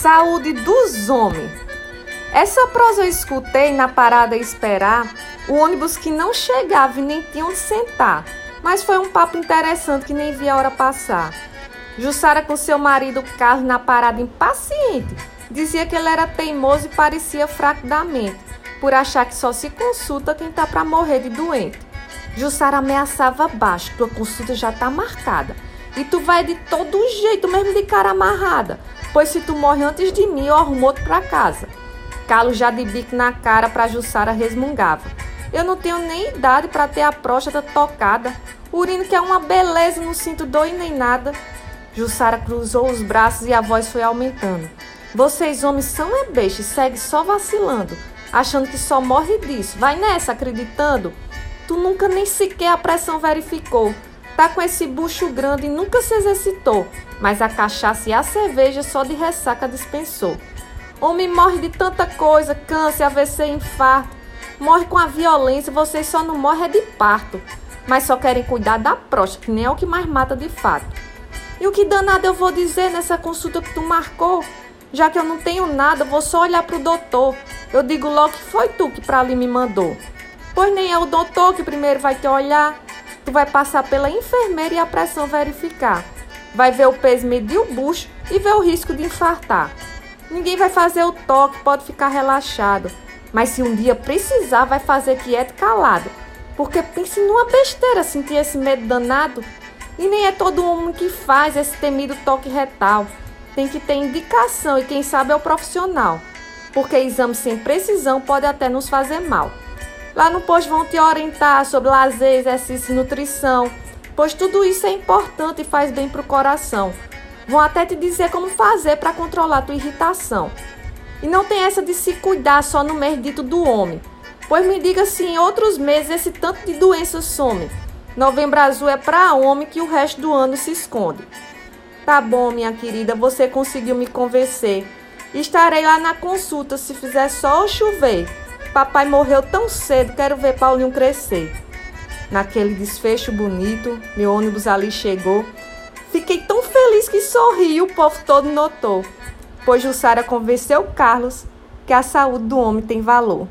Saúde dos homens. Essa prosa eu escutei na parada esperar o ônibus que não chegava e nem tinha onde sentar. Mas foi um papo interessante que nem vi a hora passar. Jussara com seu marido Carlos na parada impaciente. Dizia que ele era teimoso e parecia fraco da mente, por achar que só se consulta quem tá para morrer de doente. Jussara ameaçava baixo, tua consulta já tá marcada. E tu vai de todo jeito, mesmo de cara amarrada. Pois se tu morre antes de mim, eu arrumo outro pra casa. Carlos já de bico na cara pra Jussara resmungava. Eu não tenho nem idade para ter a próstata tocada. Urino que é uma beleza, não sinto dor e nem nada. Jussara cruzou os braços e a voz foi aumentando. Vocês homens são é e segue só vacilando, achando que só morre disso. Vai nessa, acreditando. Tu nunca nem sequer a pressão verificou. Tá com esse bucho grande e nunca se exercitou, mas a cachaça e a cerveja só de ressaca dispensou. Homem morre de tanta coisa, câncer, AVC, infarto. Morre com a violência, vocês só não morrem é de parto. Mas só querem cuidar da próstata, que nem é o que mais mata de fato. E o que danado eu vou dizer nessa consulta que tu marcou? Já que eu não tenho nada, vou só olhar pro doutor. Eu digo logo que foi tu que pra ali me mandou. Pois nem é o doutor que primeiro vai te olhar. Tu vai passar pela enfermeira e a pressão verificar. Vai ver o peso medir o bucho e ver o risco de infartar. Ninguém vai fazer o toque, pode ficar relaxado. Mas se um dia precisar, vai fazer quieto e calado. Porque pense numa besteira sentir esse medo danado. E nem é todo homem que faz esse temido toque retal. Tem que ter indicação e quem sabe é o profissional. Porque exame sem precisão pode até nos fazer mal. Lá no posto vão te orientar sobre lazer, exercício e nutrição, pois tudo isso é importante e faz bem para o coração. Vão até te dizer como fazer para controlar tua irritação. E não tem essa de se cuidar só no mês dito do homem. Pois me diga se em outros meses esse tanto de doença some. Novembro azul é para homem que o resto do ano se esconde. Tá bom, minha querida, você conseguiu me convencer. Estarei lá na consulta se fizer sol chover. Papai morreu tão cedo, quero ver Paulinho crescer. Naquele desfecho bonito, meu ônibus ali chegou. Fiquei tão feliz que sorri o povo todo notou pois Jussara convenceu Carlos que a saúde do homem tem valor.